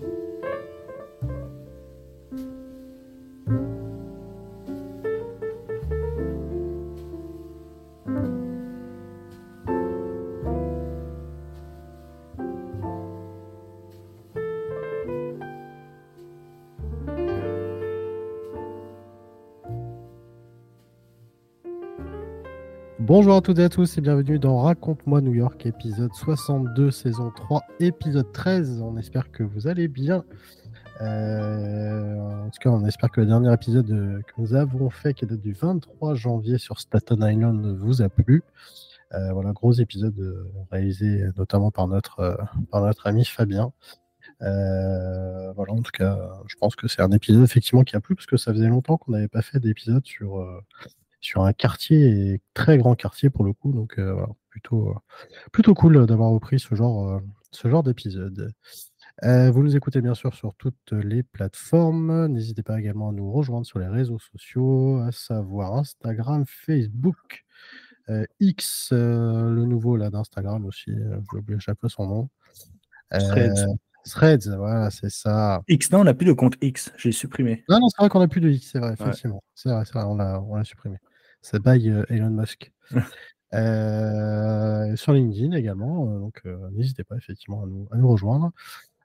thank you Bonjour à toutes et à tous et bienvenue dans Raconte-moi New York, épisode 62, saison 3, épisode 13. On espère que vous allez bien. Euh, en tout cas, on espère que le dernier épisode euh, que nous avons fait, qui date du 23 janvier sur Staten Island, vous a plu. Euh, voilà, gros épisode réalisé notamment par notre, par notre ami Fabien. voilà, en tout cas, je pense que c'est un épisode effectivement qui a plu parce que ça faisait longtemps qu'on n'avait pas fait d'épisode sur sur un quartier, très grand quartier pour le coup. Donc, euh, plutôt, euh, plutôt cool d'avoir repris ce genre, euh, ce genre d'épisode. vous nous écoutez bien sûr sur toutes les plateformes. N'hésitez pas également à nous rejoindre sur les réseaux sociaux, à savoir Instagram, Facebook, X, le nouveau là d'Instagram aussi. J'ai oublié chaque fois son nom. Threads. Threads, voilà, c'est ça. X, non, on n'a plus de compte X, j'ai supprimé. Non, non, c'est vrai qu'on n'a plus de X, c'est vrai, effectivement. C'est vrai, vrai, on l'a supprimé. Ça baille euh, Elon Musk. Euh, sur LinkedIn également, euh, donc n'hésitez pas effectivement à nous, à nous rejoindre.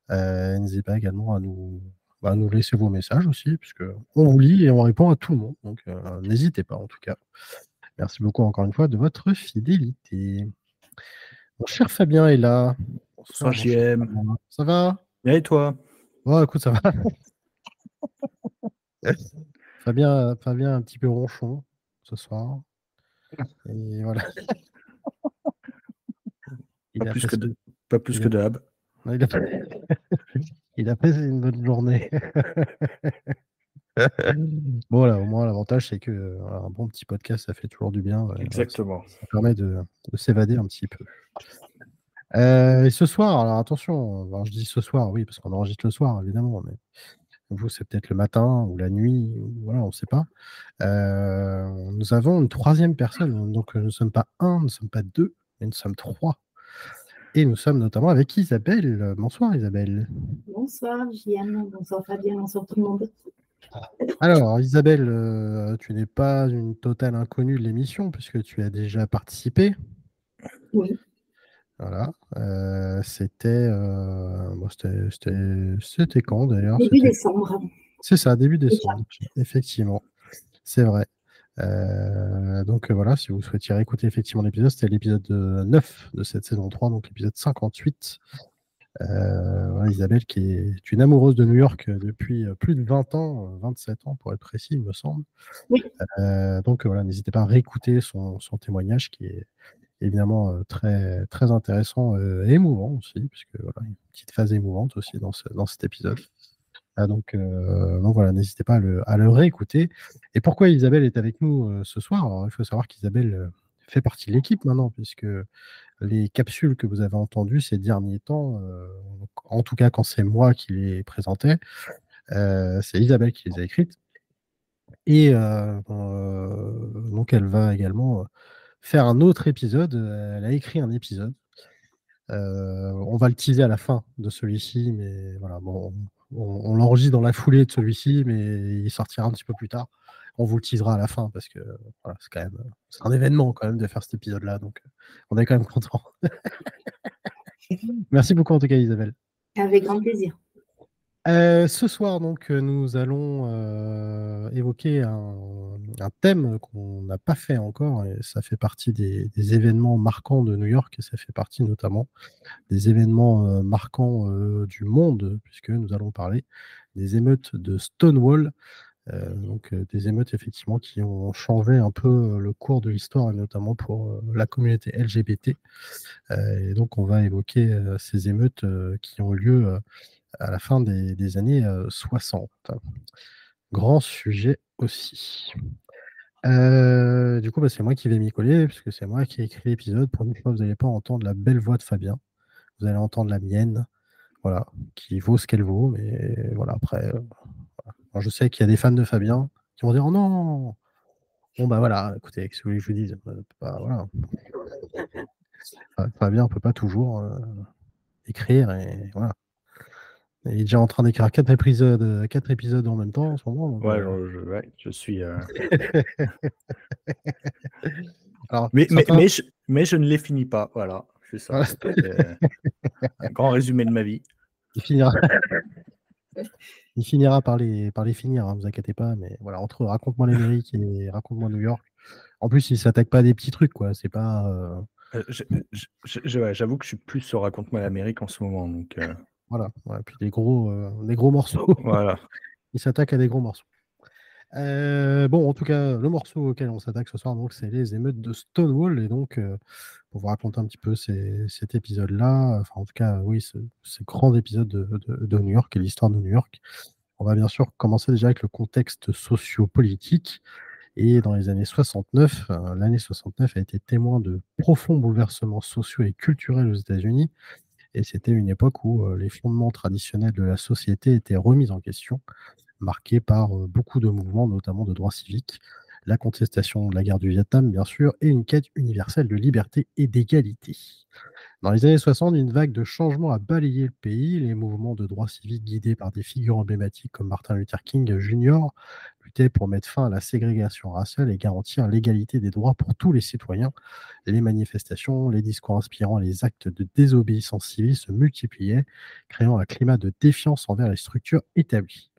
n'hésitez pas également à nous, bah, nous laisser vos messages aussi, puisque on vous lit et on répond à tout le monde. Donc n'hésitez pas en tout cas. Merci beaucoup encore une fois de votre fidélité. Mon cher Fabien est là. Bonsoir, JM. Ça va? Bien et toi? Oh, écoute, ça va. Fabien, Fabien un petit peu ronchon ce soir. Et voilà. pas, plus que de, pas plus que de Il a, il a fait une bonne journée. bon, là, au moins, l'avantage, c'est que un bon petit podcast, ça fait toujours du bien. Exactement. Ça, permet de, s'évader un petit peu. Euh, et ce soir, alors attention, je dis ce soir, oui, parce qu'on enregistre le soir, évidemment, mais vous, c'est peut-être le matin ou la nuit, voilà, on ne sait pas. Euh, nous avons une troisième personne. Donc, nous ne sommes pas un, nous ne sommes pas deux, mais nous sommes trois. Et nous sommes notamment avec Isabelle. Bonsoir Isabelle. Bonsoir JM, bonsoir Fabien, bonsoir tout le monde. Alors Isabelle, euh, tu n'es pas une totale inconnue de l'émission puisque tu as déjà participé. Oui. Voilà. Euh, c'était, euh, c'était quand d'ailleurs? Début décembre. C'est ça, début décembre, effectivement. C'est vrai. Euh, donc voilà, si vous souhaitiez écouter effectivement l'épisode, c'était l'épisode 9 de cette saison 3, donc l'épisode 58. Isabelle qui est une amoureuse de New York depuis plus de 20 ans, 27 ans pour être précis, il me semble. Oui. donc voilà, n'hésitez pas à réécouter son, son témoignage qui est, évidemment euh, très, très intéressant euh, et émouvant aussi, puisque voilà, une petite phase émouvante aussi dans, dans cet épisode. Ah, donc, euh, donc, voilà, n'hésitez pas à le, à le, réécouter. Et pourquoi Isabelle est avec nous ce soir? Il faut savoir qu'Isabelle fait partie de l'équipe maintenant, puisque les capsules que vous avez entendues ces derniers temps, en tout cas quand c'est moi qui les présentais, c'est Isabelle qui les a écrites. Et donc elle va également faire un autre épisode. Euh, elle a écrit un épisode. Euh, on va le teaser à la fin de celui-ci, mais voilà, bon, on, l'enregistre dans la foulée de celui-ci, mais il sortira un petit peu plus tard. On vous le teasera à la fin parce que c'est quand même c'est un événement quand même de faire cet épisode-là, donc on est quand même content. Merci beaucoup en tout cas, Isabelle. Avec grand plaisir. Euh, ce soir, donc, euh, nous allons euh, évoquer un, thème qu'on n'a pas fait encore, et ça fait partie des, événements marquants de New York, et ça fait partie notamment des événements marquants du monde, puisque nous allons parler des émeutes de Stonewall, donc des émeutes effectivement qui ont changé un peu le cours de l'histoire, et notamment pour la communauté LGBT. et donc, on va évoquer ces émeutes qui ont lieu à la fin des, années 60. Grand sujet aussi. du coup, bah, c'est moi qui vais m'y coller, puisque c'est moi qui ai écrit l'épisode. Pour une fois, vous n'allez pas entendre la belle voix de Fabien. Vous allez entendre la mienne, voilà, qui vaut ce qu'elle vaut. Mais voilà, après, je sais qu'il y a des fans de Fabien qui vont dire oh non Bon, bah voilà, écoutez, ce que je vous dise? Bah, voilà. Fabien ne peut pas toujours écrire et voilà. Il est déjà en train d'écrire quatre épisodes, quatre épisodes en même temps en ce moment. ouais, je, je, suis. mais, mais, je, mais, je, ne les finis pas. Voilà, c'est ça. un grand résumé de ma vie. Il finira. Il finira par les, par les finir, ne hein, vous inquiétez pas. Mais voilà, entre Raconte-moi l'Amérique et Raconte-moi New York. En plus, il s'attaque pas à des petits trucs, quoi. C'est pas. Euh, euh, j'avoue que je suis plus sur Raconte-moi l'Amérique en ce moment. Donc, euh. Voilà, puis des gros, des gros morceaux. voilà. il s'attaque à des gros morceaux. bon, en tout cas, le morceau auquel on s'attaque ce soir, donc, c'est les émeutes de Stonewall. Et donc, pour vous raconter un petit peu cet épisode-là, enfin, en tout cas, oui, ce, grand épisode de, de, New York et l'histoire de New York, on va bien sûr commencer déjà avec le contexte socio-politique. Et dans les années 69, euh, l'année 69 a été témoin de profonds bouleversements sociaux et culturels aux États-Unis. Et c'était une époque où les fondements traditionnels de la société étaient remis en question, marqués par beaucoup de mouvements, notamment de droits civiques, la contestation de la guerre du Vietnam, bien sûr, et une quête universelle de liberté et d'égalité. Dans les années 60, une vague de changements a balayé le pays. Les mouvements de droits civiques guidés par des figures emblématiques comme Martin Luther King Jr. luttaient pour mettre fin à la ségrégation raciale et garantir l'égalité des droits pour tous les citoyens. Les manifestations, les discours inspirants les actes de désobéissance civile se multipliaient, créant un climat de défiance envers les structures établies.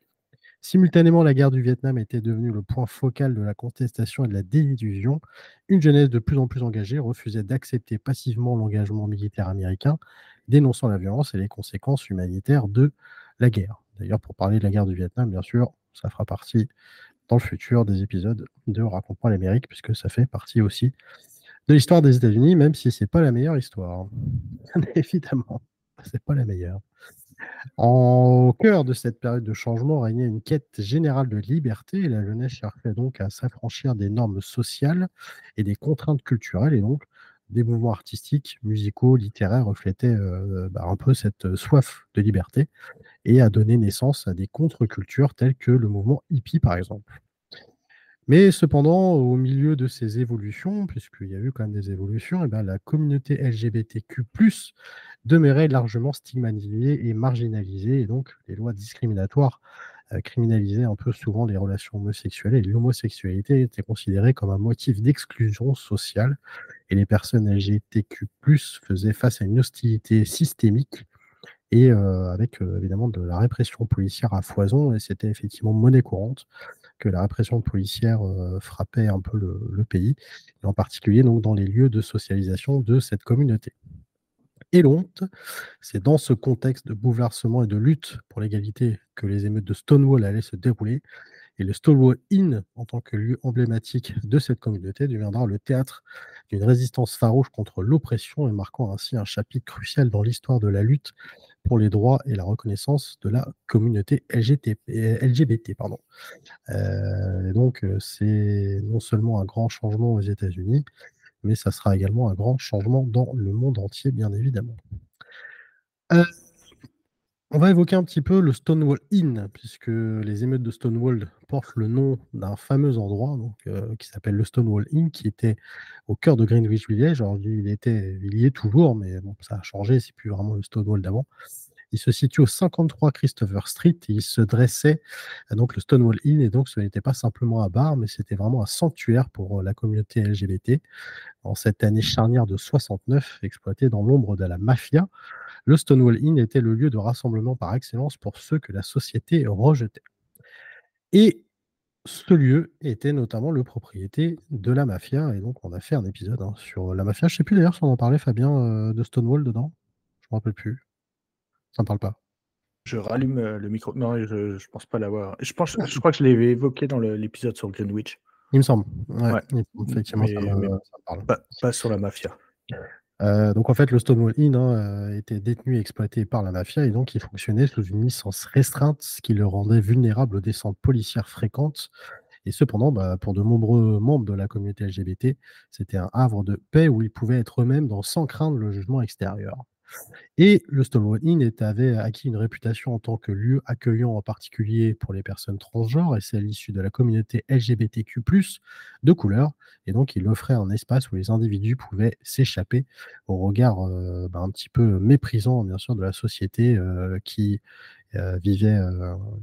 Simultanément, la guerre du Vietnam était devenue le point focal de la contestation et de la désillusion. Une jeunesse de plus en plus engagée refusait d'accepter passivement l'engagement militaire américain, dénonçant la violence et les conséquences humanitaires de la guerre. D'ailleurs, pour parler de la guerre du Vietnam, bien sûr, ça fera partie dans le futur des épisodes de Raconte-moi l'Amérique, puisque ça fait partie aussi de l'histoire des États-Unis, même si ce n'est pas la meilleure histoire. Évidemment, c'est pas la meilleure. En cœur de cette période de changement régnait une quête générale de liberté et la jeunesse cherchait donc à s'affranchir des normes sociales et des contraintes culturelles et donc des mouvements artistiques, musicaux, littéraires reflétaient euh, bah, un peu cette soif de liberté et a donné naissance à des contre-cultures telles que le mouvement hippie par exemple. Mais cependant, au milieu de ces évolutions, puisqu'il y a eu quand même des évolutions, et eh ben, la communauté LGBTQ demeurait largement stigmatisée et marginalisée, et donc les lois discriminatoires euh, criminalisaient un peu souvent les relations homosexuelles, et l'homosexualité était considérée comme un motif d'exclusion sociale, et les personnes LGBTQ faisaient face à une hostilité systémique et euh, avec euh, évidemment de la répression policière à foison, et c'était effectivement monnaie courante la répression policière euh, frappait un peu le, pays, en particulier dans les lieux de socialisation de cette communauté. Et l'honte, c'est dans ce contexte de bouleversement et de lutte pour l'égalité que les émeutes de Stonewall allaient se dérouler. Et le Stonewall Inn, en tant que lieu emblématique de cette communauté, deviendra le théâtre d'une résistance farouche contre l'oppression et marquant ainsi un chapitre crucial dans l'histoire de la lutte pour les droits et la reconnaissance de la communauté LGBT. Pardon. Euh, donc, euh, c'est non seulement un grand changement aux États-Unis, mais ça sera également un grand changement dans le monde entier, bien évidemment. Euh, on va évoquer un petit peu le Stonewall Inn, puisque les émeutes de Stonewall portent le nom d'un fameux endroit donc, qui s'appelle le Stonewall Inn, qui était au cœur de Greenwich Village. Alors, il, était, il y est toujours, mais bon, ça a changé, c'est plus vraiment le Stonewall d'avant. Il se situe au 53 Christopher Street et il se dressait, donc le Stonewall Inn, et donc ce n'était pas simplement un bar, mais c'était vraiment un sanctuaire pour la communauté LGBT. En cette année charnière de 69, exploité dans l'ombre de la mafia, le Stonewall Inn était le lieu de rassemblement par excellence pour ceux que la société rejetait. Et ce lieu était notamment le propriété de la mafia, et donc on a fait un épisode hein, sur la mafia. Je ne sais plus d'ailleurs si on en parlait, Fabien, euh, de Stonewall dedans. Je ne me rappelle plus. Ça ne parle pas. Je rallume euh, le micro. Non, je ne pense pas l'avoir. Je, pense, je crois que je l'avais évoqué dans l'épisode sur Greenwich. Il me semble. Ouais, Effectivement, ça, me, parle. pas, sur la mafia. Euh, donc en fait, le Stonewall Inn hein, euh, était détenu et exploité par la mafia et donc il fonctionnait sous une licence restreinte, ce qui le rendait vulnérable aux descentes policières fréquentes. Et cependant, bah, pour de nombreux membres de la communauté LGBT, c'était un havre de paix où ils pouvaient être eux-mêmes dans sans craindre le jugement extérieur. Et le Stonewall Inn avait acquis une réputation en tant que lieu accueillant en particulier pour les personnes transgenres et celles issues de la communauté LGBTQ, de couleur. Et donc, il offrait un espace où les individus pouvaient s'échapper au regard euh, bah, un petit peu méprisant, bien sûr, de la société euh, qui vivaient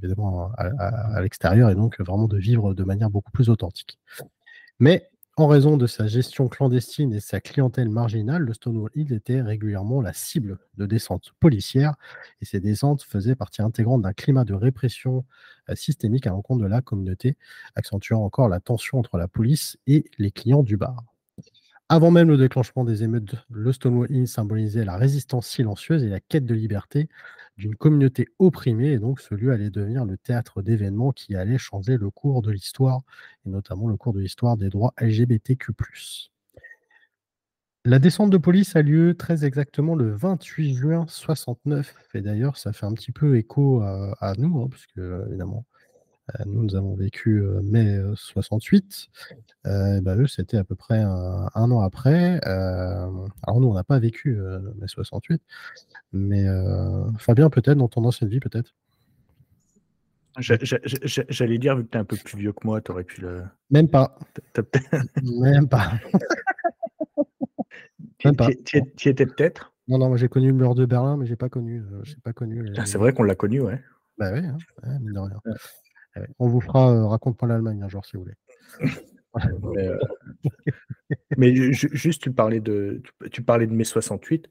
évidemment à l'extérieur et donc vraiment de vivre de manière beaucoup plus authentique. Mais en raison de sa gestion clandestine et sa clientèle marginale, le Stonewall Inn était régulièrement la cible de descentes policières et ces descentes faisaient partie intégrante d'un climat de répression euh, systémique à l'encontre de la communauté, accentuant encore la tension entre la police et les clients du bar. Avant même le déclenchement des émeutes, le Stonewall Inn symbolisait la résistance silencieuse et la quête de liberté d'une communauté opprimée, et donc ce lieu allait devenir le théâtre d'événements qui allaient changer le cours de l'histoire, et notamment le cours de l'histoire des droits LGBTQ. La descente de police a lieu très exactement le 28 juin 69, et d'ailleurs ça fait un petit peu écho à, nous, hein, évidemment nous, nous avons vécu euh, mai 68. Euh, bah, eux, c'était à peu près un, an après. alors nous, on n'a pas vécu mai 68, mais Fabien, peut-être, dans ton ancienne vie, peut-être. J'allais dire, vu que tu es un peu plus vieux que moi, tu aurais pu le. Même pas. Même pas. Tu étais peut-être? Non, non, moi j'ai connu le mur de Berlin, mais j'ai pas connu. pas connu. Ah, c'est vrai qu'on l'a connu, ouais. Bah oui, hein, mine de rien. On vous fera euh, Raconte-moi l'Allemagne un jour si vous voulez. mais, euh, juste, tu parlais de, tu, parlais de mai 68.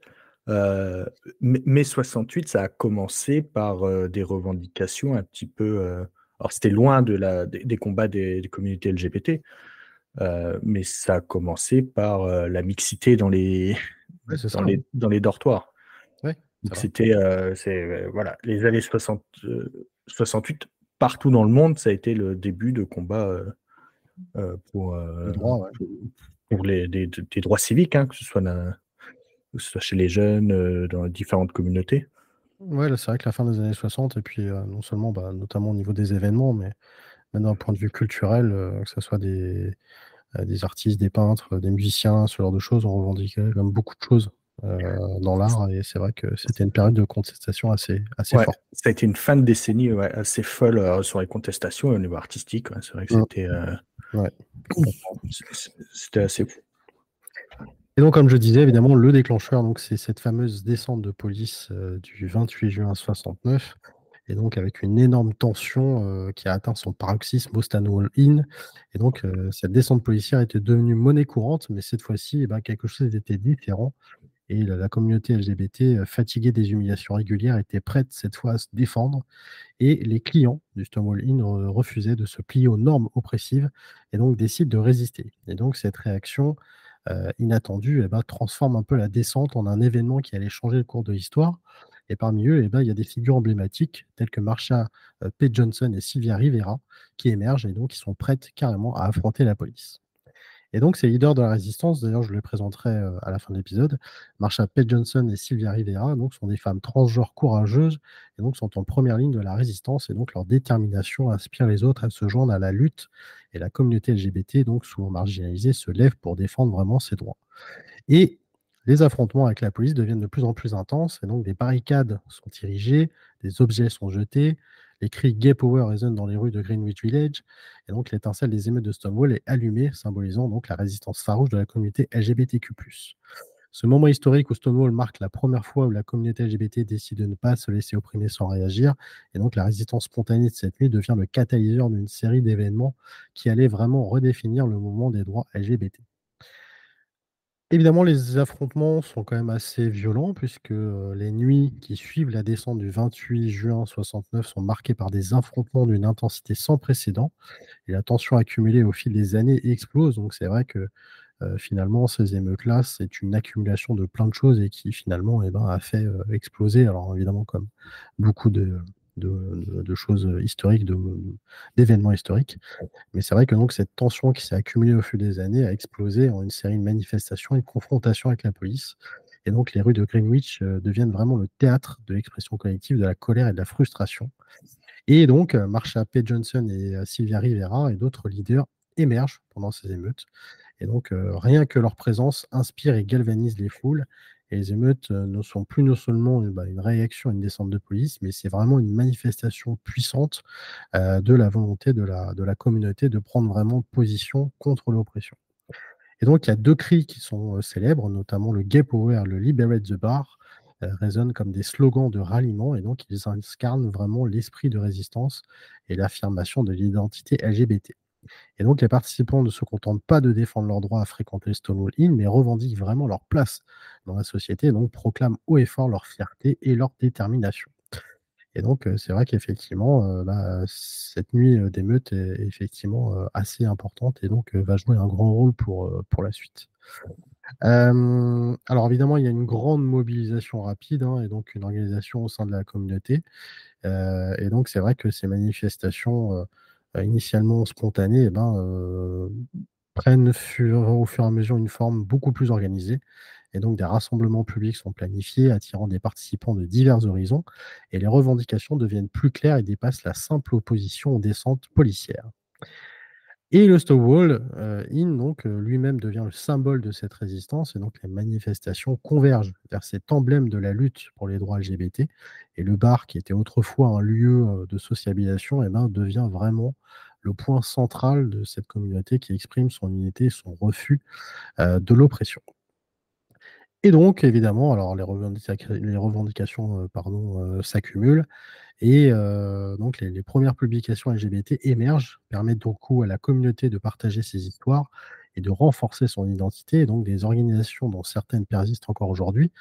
Euh, mai 68, ça a commencé par des revendications un petit peu. alors, c'était loin de la, des, combats des, communautés LGBT, mais ça a commencé par la mixité dans les, dans, les dans les dortoirs. c'était voilà, les années 60, 68 partout dans le monde, ça a été le début de combat euh, euh, pour, euh, pour, les, des, droits civiques, hein, que, ce soit soit chez les jeunes, dans différentes communautés. Ouais, c'est vrai que la fin des années 60, et puis non seulement, bah, notamment au niveau des événements, mais même d'un point de vue culturel, que ce soit des, des artistes, des peintres, des musiciens, ce genre de choses, on revendiquait comme beaucoup de choses euh, dans l'art. Et c'est vrai que c'était une période de contestation assez, assez forte. Ça a été une fin de décennie assez folle euh, sur les contestations au niveau artistique. c'est vrai que c'était euh, c'était assez fou. Et donc, comme je disais, évidemment, le déclencheur, donc, c'est cette fameuse descente de police du 28 juin 69, et donc avec une énorme tension qui a atteint son paroxysme au Stanwell Inn. Et donc, cette descente policière était devenue monnaie courante, mais cette fois-ci, eh ben, quelque chose était différent. Et la, communauté LGBT, euh, fatiguée des humiliations régulières, était prête cette fois à se défendre. Et les clients du Stonewall Inn refusaient de se plier aux normes oppressives et donc décident de résister. Et donc cette réaction euh, inattendue eh ben, transforme un peu la descente en un événement qui allait changer le cours de l'histoire. Et parmi eux, eh ben, il y a des figures emblématiques telles que Marsha euh, P. Johnson et Sylvia Rivera qui émergent et donc qui sont prêtes carrément à affronter la police. Et donc, ces leaders de la résistance, d'ailleurs, je les présenterai à la fin de l'épisode, Marsha P. Johnson et Sylvia Rivera, sont des femmes transgenres courageuses et donc sont en première ligne de la résistance. Et donc, leur détermination inspire les autres à se joindre à la lutte. Et la communauté LGBT, donc souvent marginalisée, se lève pour défendre vraiment ses droits. Et les affrontements avec la police deviennent de plus en plus intenses. Et donc, des barricades sont érigées, des objets sont jetés, les cris Gay Power résonnent dans les rues de Greenwich Village, et donc l'étincelle des émeutes de Stonewall est allumée, symbolisant donc la résistance farouche de la communauté LGBTQ. Ce moment historique où Stonewall marque la première fois où la communauté LGBT décide de ne pas se laisser opprimer sans réagir, et donc la résistance spontanée de cette nuit devient le catalyseur d'une série d'événements qui allaient vraiment redéfinir le mouvement des droits LGBT. Évidemment, les affrontements sont quand même assez violents puisque les nuits qui suivent la descente du 28 juin 69 sont marquées par des affrontements d'une intensité sans précédent et la tension accumulée au fil des années explose. Donc c'est vrai que finalement, ces émeutes-là, c'est une accumulation de plein de choses et qui finalement eh ben, a fait exploser, alors évidemment comme beaucoup de, de, choses historiques, d'événements historiques. Mais c'est vrai que donc cette tension qui s'est accumulée au fil des années a explosé en une série de manifestations et de confrontations avec la police. Et donc les rues de Greenwich euh, deviennent vraiment le théâtre de l'expression collective de la colère et de la frustration. Et donc euh, Marsha P. Johnson et euh, Sylvia Rivera et d'autres leaders émergent pendant ces émeutes. Et donc rien que leur présence inspire et galvanise les foules et les émeutes euh, ne sont plus non seulement bah, une réaction à une descente de police, mais c'est vraiment une manifestation puissante euh, de la volonté de la, de la communauté de prendre vraiment position contre l'oppression. Et donc, il y a deux cris qui sont euh, célèbres, notamment le Gay Power, le Liberate the Bar. résonnent comme des slogans de ralliement et donc ils incarnent vraiment l'esprit de résistance et l'affirmation de l'identité LGBT. Et donc les participants ne se contentent pas de défendre leur droit à fréquenter Stonewall Inn, mais revendiquent vraiment leur place dans la société et donc proclament haut et fort leur fierté et leur détermination. Et donc, c'est vrai qu'effectivement, bah, cette nuit d'émeute est effectivement assez importante et donc va jouer un grand rôle pour, pour la suite. alors évidemment, il y a une grande mobilisation rapide hein, et donc une organisation au sein de la communauté. et donc, c'est vrai que ces manifestations initialement spontanées eh ben, prennent au fur et à mesure une forme beaucoup plus organisée et donc des rassemblements publics sont planifiés, attirant des participants de divers horizons, et les revendications deviennent plus claires et dépassent la simple opposition aux descentes policières. Et le Stonewall euh, Inn, donc, euh, lui-même devient le symbole de cette résistance, et donc les manifestations convergent vers cet emblème de la lutte pour les droits LGBT. Et le bar, qui était autrefois un lieu euh, de sociabilisation, eh ben, devient vraiment le point central de cette communauté qui exprime son unité, son refus de l'oppression. Et donc, évidemment, alors les, revendications pardon, s'accumulent. Et donc, les, premières publications LGBT émergent, permettent donc à la communauté de partager ses histoires et de renforcer son identité. Et donc, des organisations dont certaines persistent encore aujourd'hui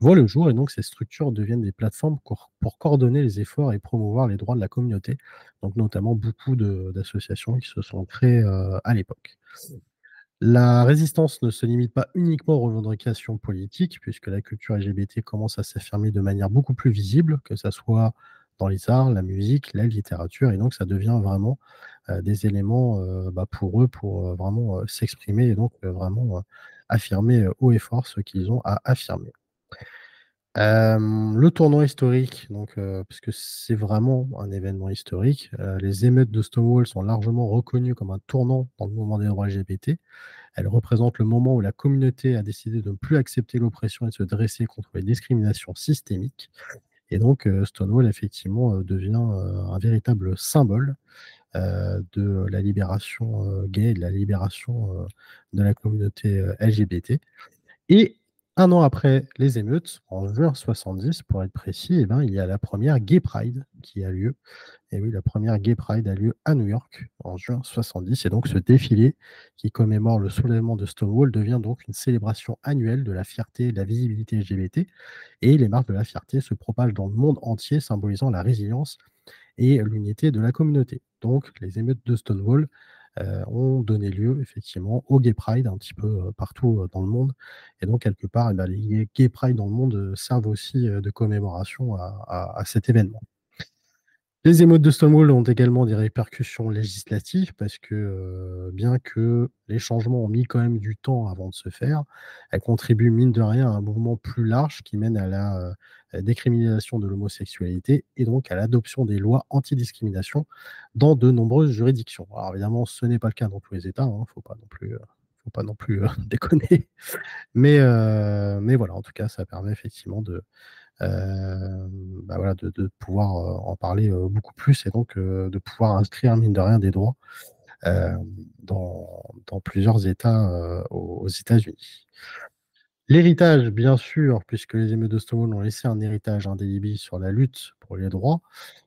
voient le jour. Et donc, ces structures deviennent des plateformes pour, pour coordonner les efforts et promouvoir les droits de la communauté. Donc, notamment beaucoup d'associations qui se sont créées à l'époque. La résistance ne se limite pas uniquement aux revendications politiques, puisque la culture LGBT commence à s'affirmer de manière beaucoup plus visible, que ce soit dans les arts, la musique, la littérature, et donc ça devient vraiment euh, des éléments euh, bah, pour eux pour euh, vraiment s'exprimer et donc vraiment affirmer haut et fort ce qu'ils ont à affirmer. Le tournoi historique, donc, puisque c'est vraiment un événement historique, les émeutes de Stonewall sont largement reconnues comme un tournant dans le mouvement des droits LGBT. Elles représentent le moment où la communauté a décidé de ne plus accepter l'oppression et de se dresser contre les discriminations systémiques. Et donc, Stonewall, effectivement, devient un véritable symbole de la libération gay, de la libération de la communauté LGBT. Et un an après les émeutes, en juin 70 pour être précis, eh ben, il y a la première Gay Pride qui a lieu. Et oui, la première Gay Pride a lieu à New York en juin 70. Et donc ce défilé qui commémore le soulèvement de Stonewall devient donc une célébration annuelle de la fierté et de la visibilité LGBT. Et les marques de la fierté se propagent dans le monde entier, symbolisant la résilience et l'unité de la communauté. Donc les émeutes de Stonewall ont donné lieu effectivement au Gay Pride un petit peu euh, partout euh, dans le monde. Et donc, quelque part, eh ben, les Gay Pride dans le monde servent aussi de commémoration à cet événement. Les émeutes de Stonewall ont également des répercussions législatives parce que euh, bien que les changements ont mis quand même du temps avant de se faire, elles contribuent mine de rien à un mouvement plus large qui mène à la, euh, décriminalisation de l'homosexualité et donc à l'adoption des lois anti-discrimination dans de nombreuses juridictions. Alors évidemment, ce n'est pas le cas dans tous les États, il hein, ne faut pas non plus, euh, non plus déconner. Mais, mais voilà, en tout cas, ça permet effectivement de, bah voilà, de, pouvoir euh, en parler euh, beaucoup plus et donc de pouvoir inscrire, mine de rien, des droits dans, plusieurs États aux, États-Unis. L'héritage, bien sûr, puisque les émeutes de Stonewall ont laissé un héritage indélébile sur la lutte pour les droits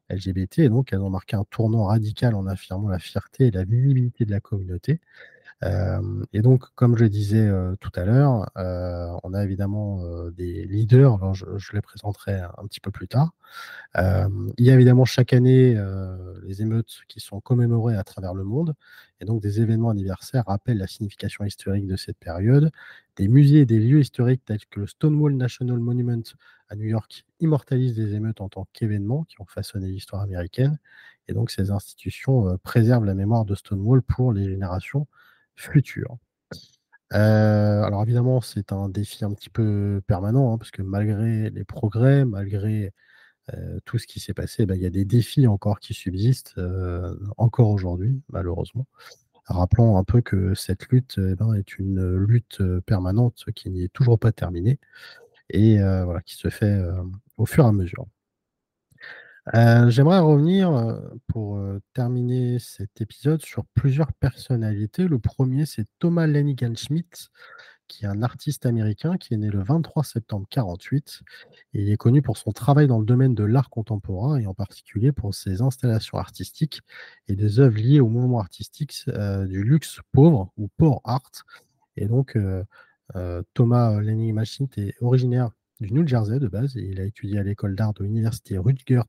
LGBT, et donc elles ont marqué un tournant radical en affirmant la fierté et la visibilité de la communauté et donc, comme je disais tout à l'heure, on a évidemment des leaders, alors je, les présenterai un, petit peu plus tard. il y a évidemment chaque année les émeutes qui sont commémorées à travers le monde, et donc des événements anniversaires rappellent la signification historique de cette période. Des musées et des lieux historiques tels que le Stonewall National Monument à New York immortalisent des émeutes en tant qu'événements qui ont façonné l'histoire américaine, et donc ces institutions préservent la mémoire de Stonewall pour les générations futur. Euh, alors évidemment, c'est un défi un petit peu permanent, hein, parce que malgré les progrès, malgré euh, tout ce qui s'est passé, ben, il y a des défis encore qui subsistent, euh, encore aujourd'hui, malheureusement. Rappelons un peu que cette lutte eh ben, est une lutte permanente qui n'est toujours pas terminée et voilà, qui se fait au fur et à mesure. Euh, j'aimerais revenir, euh, pour, euh, terminer cet épisode sur plusieurs personnalités. Le premier, c'est Thomas Lenigan Schmidt, qui est un artiste américain qui est né le 23 septembre 1948. il est connu pour son travail dans le domaine de l'art contemporain et en particulier pour ses installations artistiques et des œuvres liées au mouvement artistique du luxe pauvre ou poor art. Et donc, Thomas Lenny Machine est originaire du New Jersey de base. Il a étudié à l'école d'art de l'université Rutgers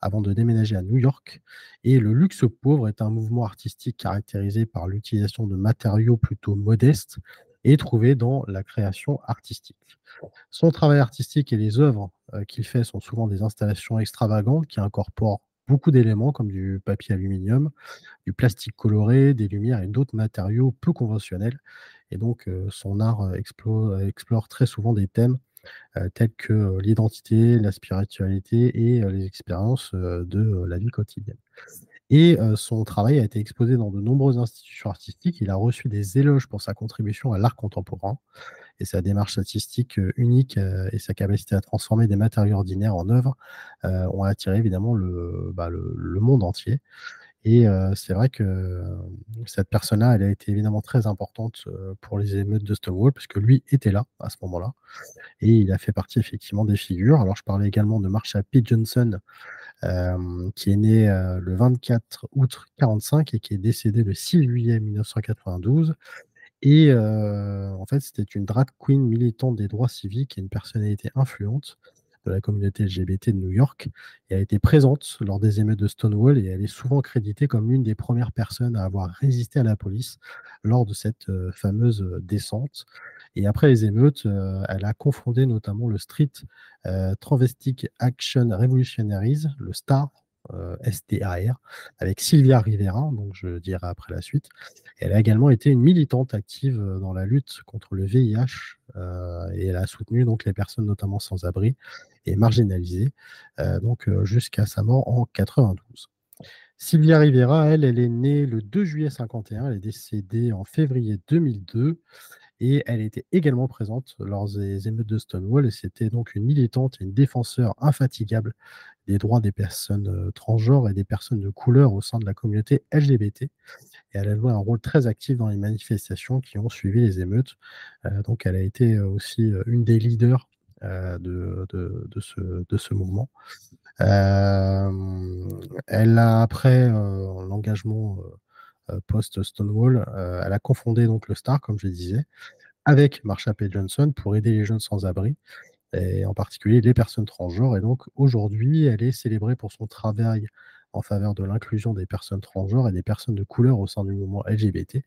avant de déménager à New York. Et le luxe pauvre est un mouvement artistique caractérisé par l'utilisation de matériaux plutôt modestes et trouvés dans la création artistique. Son travail artistique et les œuvres euh, qu'il fait sont souvent des installations extravagantes qui incorporent beaucoup d'éléments comme du papier aluminium, du plastique coloré, des lumières et d'autres matériaux peu conventionnels. Et donc, euh, son art euh, explore, très souvent des thèmes euh, tels que l'identité, la spiritualité et les expériences de la vie quotidienne. Et son travail a été exposé dans de nombreuses institutions artistiques. Il a reçu des éloges pour sa contribution à l'art contemporain et sa démarche artistique unique et sa capacité à transformer des matériaux ordinaires en œuvres ont attiré évidemment le, bah, le monde entier. Et c'est vrai que cette personne-là, elle a été évidemment très importante pour les émeutes de Stonewall, parce que lui était là à ce moment-là. Et il a fait partie effectivement des figures. Alors je parlais également de Marsha P. Johnson, qui est né le 24 août 1945 et qui est décédé le 6 juillet 1992. Et en fait, c'était une drag queen militante des droits civiques et une personnalité influente de la communauté LGBT de New York et a été présente lors des émeutes de Stonewall et elle est souvent créditée comme l'une des premières personnes à avoir résisté à la police lors de cette euh, fameuse euh, descente. Et après les émeutes, euh, elle a confondé notamment le Street Travestic Action Revolutionaries, le STAR, euh, STAR, avec Sylvia Rivera, donc je dirai après la suite. Elle a également été une militante active euh, dans la lutte contre le VIH euh, et elle a soutenu donc les personnes notamment sans abri et marginalisées, donc jusqu'à sa mort en 92. Sylvia Rivera, elle, elle est née le 2 juillet 51, elle est décédée en février 2002 et elle était également présente lors des émeutes de Stonewall et c'était donc une militante et une défenseur infatigable des droits des personnes euh, transgenres et des personnes de couleur au sein de la communauté LGBT. Et elle a joué un rôle très actif dans les manifestations qui ont suivi les émeutes. Euh, donc elle a été euh, aussi une des leaders de, ce, mouvement. elle a, après l'engagement post-Stonewall, elle a confondé donc le Star, comme je disais, avec Marsha P. Johnson pour aider les jeunes sans-abri et en particulier les personnes transgenres. Et donc aujourd'hui, elle est célébrée pour son travail en faveur de l'inclusion des personnes transgenres et des personnes de couleur au sein du mouvement LGBT.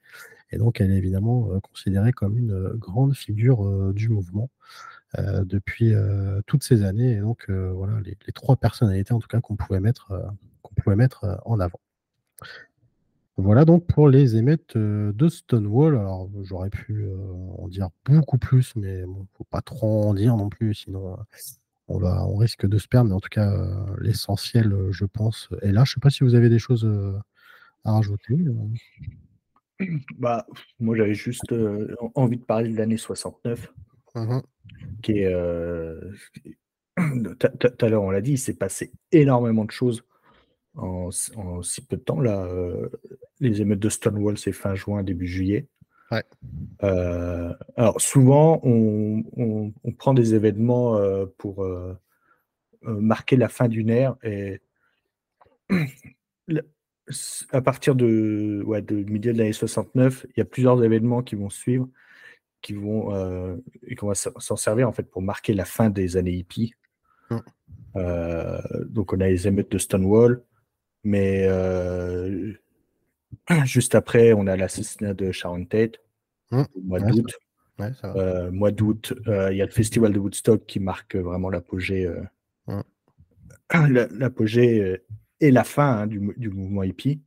Et donc elle est évidemment euh, considérée comme une euh, grande figure euh, du mouvement depuis toutes ces années. Et donc voilà les, les, trois personnalités en tout cas qu'on pouvait mettre, qu'on pouvait mettre en avant. Voilà donc pour les émettes de Stonewall. Alors j'aurais pu en dire beaucoup plus, mais bon, faut pas trop en dire non plus, sinon on va, on risque de se perdre. Mais en tout cas, l'essentiel, je pense, est là. Je sais pas si vous avez des choses à rajouter. Bah, moi j'avais juste envie de parler de l'année 69, mmh qui est tout à l'heure on l'a dit, il s'est passé énormément de choses en, si peu de temps. Là, euh, les émeutes de Stonewall, c'est fin juin, début juillet. Euh, alors souvent, on, prend des événements euh, pour marquer la fin d'une ère et à partir de, ouais, de milieu de l'année 69, il y a plusieurs événements qui vont suivre, qui vont et qu'on va s'en servir en fait pour marquer la fin des années hippies. donc on a les émeutes de Stonewall, mais euh, juste après, on a l'assassinat de Sharon Tate, mmh. au mois d'août. Euh, mois d'août, euh, il y a le festival de Woodstock qui marque vraiment l'apogée, mmh. l'apogée et la fin hein, du, mouvement hippie.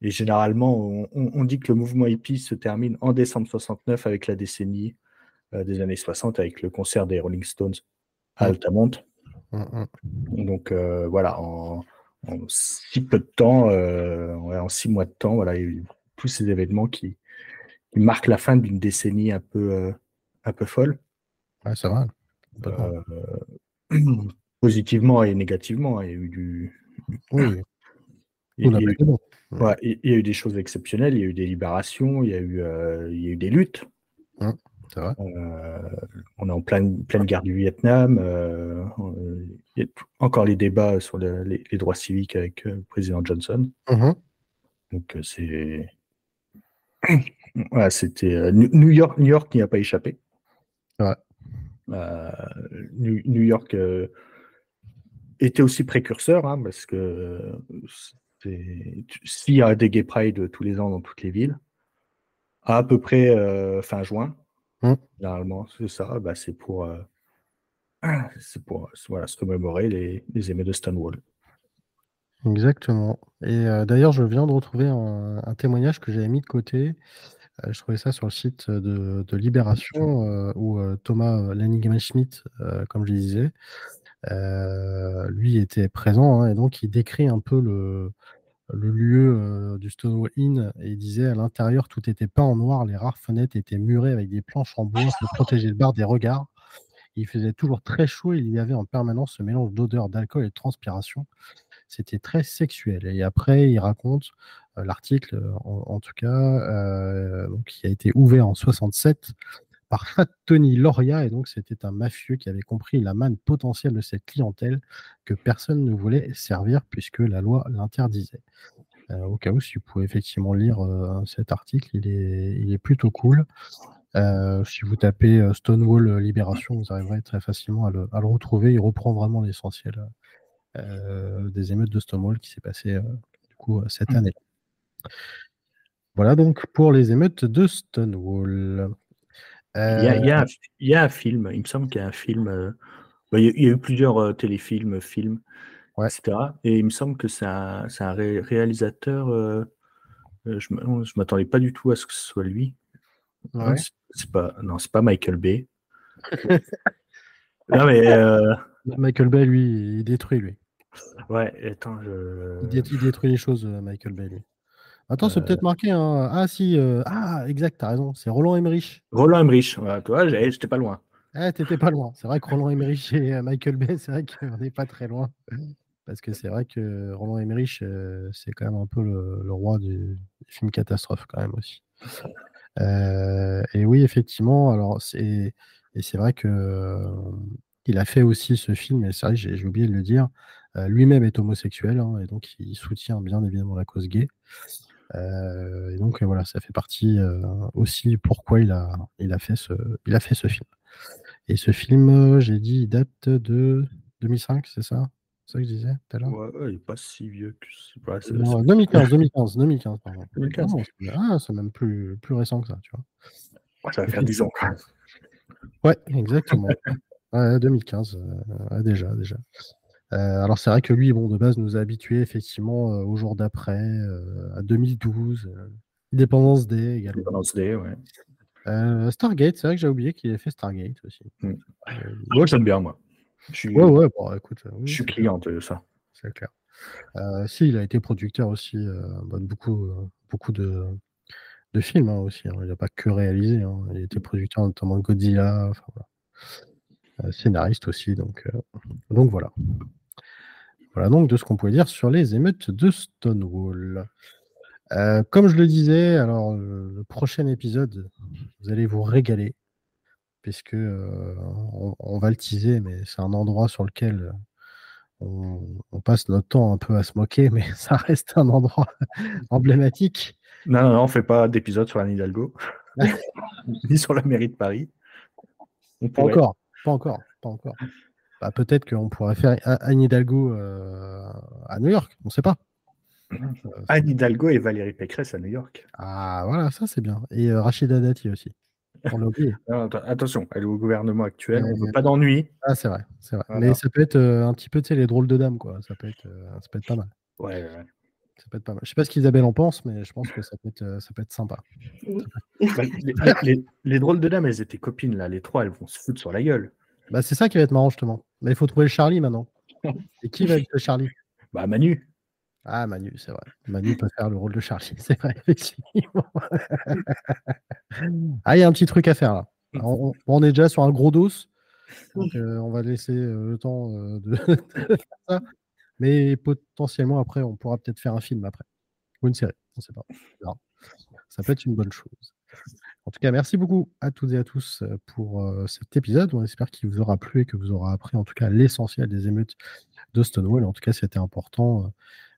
Et généralement, on, dit que le mouvement hippie se termine en décembre 69 avec la décennie des années 60 avec le concert des Rolling Stones à mmh. Altamont. Donc voilà, en, en si peu de temps, euh, en six mois de temps, voilà, il y a eu tous ces événements qui, marquent la fin d'une décennie un peu, euh, un peu folle. Ouais, c'est vrai. Euh, positivement et négativement, il y a eu du. Oui. Il y, a eu, il y, a eu, des choses exceptionnelles, il y a eu des libérations, il y a eu, il y a eu des luttes. Euh, on est en pleine, pleine guerre du Vietnam. euh, euh, Il y a t- encore les débats sur le- les, les droits civiques avec le président Johnson. Mhm. Donc, c'est. C'était. New York, New York n'y a pas échappé. Ouais. Euh, New, York était aussi précurseur, hein, parce que s'il y a des gay pride tous les ans dans toutes les villes, à, à peu près fin juin, Mm. généralement, c'est ça, bah, c'est pour, euh, c'est pour voilà, se commémorer les, les émeutes de Stonewall. Exactement. Et euh, d'ailleurs, je viens de retrouver un, un témoignage que j'avais mis de côté. Euh, je trouvais ça sur le site de, de Libération, euh, où Thomas Lennigan-Schmidt, euh, comme je disais, lui était présent, hein, et donc il décrit un peu le, le lieu euh, du Stonewall Inn, et il disait à l'intérieur, tout était peint en noir, les rares fenêtres étaient murées avec des planches en bois pour protéger le bar des regards. Il faisait toujours très chaud, et il y avait en permanence ce mélange d'odeur, d'alcool et de transpiration. C'était très sexuel. Et après, il raconte euh, l'article, euh, en, tout cas, qui a été ouvert en 67 par Tony Loria. Et donc, c'était un mafieux qui avait compris la manne potentielle de cette clientèle que personne ne voulait servir puisque la loi l'interdisait. Euh, au cas où, si vous pouvez effectivement lire euh, cet article, il est, il est plutôt cool. Euh, si vous tapez Stonewall Libération, vous arriverez très facilement à le, à le retrouver. Il reprend vraiment l'essentiel des émeutes de Stonewall qui s'est passé du coup cette année. Voilà donc pour les émeutes de Stonewall. Il y, a, il y a un, il y a un film, il me semble qu'il y a un film. euh, bah, il, y a, il y a eu plusieurs euh, téléfilms, films, Ouais. etc. Et il me semble que c'est un, c'est un ré- réalisateur. euh, euh, je ne m'attendais pas du tout à ce que ce soit lui. Non, ouais. c'est- c'est pas, non, c'est pas Michael Bay. non, mais. euh, Michael Bay, lui, il détruit, lui. ouais, attends, je. Il, dé- il détruit les choses, Michael Bay, lui. Attends, c'est Euh. peut-être marqué. hein. Ah, si. euh, Ah, exact, t'as raison. C'est Roland Emmerich. Roland Emmerich, j'ai- j'étais pas loin. Ah, t'étais pas loin. C'est vrai que Roland Emmerich et euh, Michael Bay, c'est vrai qu'on n'est pas très loin. Parce que c'est vrai que Roland Emmerich, euh, c'est quand même un peu le, le roi du, du film catastrophe, quand même aussi. Euh, et oui, effectivement, alors c'est et c'est vrai que euh, il a fait aussi ce film, et c'est vrai, j'ai j'ai oublié de le dire, euh, lui-même est homosexuel, hein, et donc il soutient bien évidemment la cause gay. Euh, et donc euh, voilà, ça fait partie euh, aussi pourquoi il a, il a fait ce, il a fait ce film. Et ce film, euh, j'ai dit, il date de 2005, c'est ça? C'est ça que je disais tout à l'heure? Ouais, il est pas si vieux que c'est- Non, c'est- 2015, 2015, 2015, pardon. 2015. Ah, c'est- même plus, plus récent que ça, tu vois. Ouais, ça va faire 10 ans. quoi. Ouais, exactement. Ouais, 2015, euh, ouais, déjà, déjà. Euh, alors c'est vrai que lui, bon, de base, nous a habitués effectivement euh, au jour d'après, euh, à 2012, euh, Independence Day également. Independence Day, ouais. Euh, Stargate, c'est vrai que j'ai oublié qu'il avait fait Stargate aussi. Mm. Euh, Moi, j'aime bien, moi. Je suis, ouais, ouais, bon, écoute, oui, je suis client de ça. c'est clair. Euh, si, il a été producteur aussi bah, de beaucoup, beaucoup de, de films hein, aussi. hein. Il n'a pas que réalisé. hein. Il était producteur notamment de Godzilla. enfin, voilà. Scénariste aussi. Donc, donc voilà. Voilà donc de ce qu'on pouvait dire sur les émeutes de Stonewall. Euh, comme je le disais, alors euh, le prochain épisode, vous allez vous régaler, puisque euh, on, on va le teaser, mais c'est un endroit sur lequel on, on passe notre temps un peu à se moquer, mais ça reste un endroit emblématique. Non, non, non, on fait pas d'épisode sur Anne Hidalgo, ni sur la mairie de Paris. On Pas pourrait. encore, pas encore, pas encore. Bah, Peut-être qu'on pourrait faire Anne Hidalgo euh, à New York, on ne sait pas. Anne Hidalgo et Valérie Pécresse à New York. Ah voilà, ça c'est bien. Et euh, Rachida Dati aussi. Non, attention, elle est au gouvernement actuel, on Euh, veut pas d'ennui. Ah c'est vrai, c'est vrai. Voilà. Mais ça peut être euh, un petit peu, tu sais, les drôles de dames, quoi. Ça peut être, euh, ça peut être pas mal. Ouais, ouais. Ça peut être pas mal. Je sais pas ce qu'Isabelle en pense, mais je pense que ça peut être, euh, ça peut être sympa. Bah, les, les- les drôles de dames, elles étaient copines, là. Les trois, elles vont se foutre sur la gueule. Bah, c'est ça qui va être marrant justement. Mais il faut trouver le Charlie maintenant. Et qui va être le Charlie? Bah, Manu. Ah Manu, c'est vrai. Manu peut faire le rôle de Charlie, c'est vrai, effectivement. ah, il y a un petit truc à faire là. On, est déjà sur un gros dos, donc euh, on va laisser euh, le temps euh, de, faire ça. Mais potentiellement après, on pourra peut-être faire un film après. Ou une série, on ne sait pas. On verra. Ça peut être une bonne chose. En tout cas, merci beaucoup à toutes et à tous pour cet épisode. On espère qu'il vous aura plu et que vous aurez appris en tout cas l'essentiel des émeutes de Stonewall. En tout cas, c'était important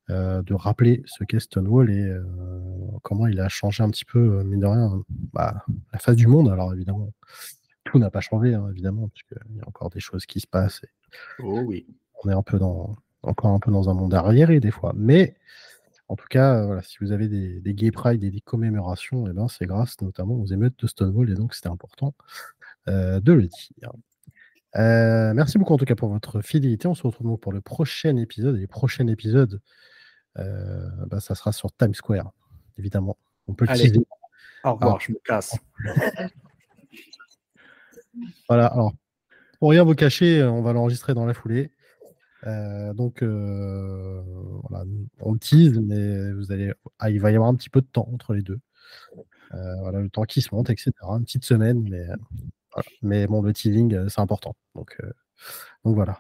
de rappeler ce qu'est Stonewall et comment il a changé un petit peu, mine de rien, bah, la face du monde. Alors évidemment, tout n'a pas changé, hein, évidemment, puisqu'il y a encore des choses qui se passent. oh oui. On est un peu dans, encore un peu dans un monde arriéré des fois. Mais en tout cas, voilà, si vous avez des, gay pride et des commémorations, eh ben, c'est grâce notamment aux émeutes de Stonewall, et donc c'était important de le dire. merci beaucoup en tout cas pour votre fidélité. On se retrouve donc pour le prochain épisode. Et le prochain épisode, bah, ça sera sur Times Square, évidemment. On peut le Allez, Au revoir, je me casse. Voilà, alors, pour rien vous cacher, on va l'enregistrer dans la foulée. Euh, donc, euh, voilà, on le tease, mais vous allez, ah, il va y avoir un petit peu de temps entre les deux. Euh, voilà, le temps qui se monte, etc. Une petite semaine, mais, mais bon, le teasing, c'est important. Donc, donc voilà.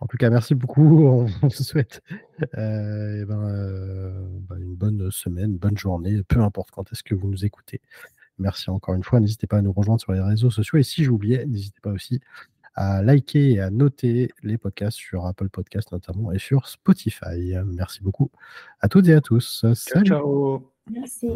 En tout cas, merci beaucoup. On vous souhaite eh ben, bah, une bonne semaine, bonne journée, peu importe quand est-ce que vous nous écoutez. Merci encore une fois. N'hésitez pas à nous rejoindre sur les réseaux sociaux. Et si j'oubliais, n'hésitez pas aussi à liker et à noter les podcasts sur Apple Podcasts notamment et sur Spotify. Merci beaucoup à toutes et à tous. Ciao. ciao. Merci.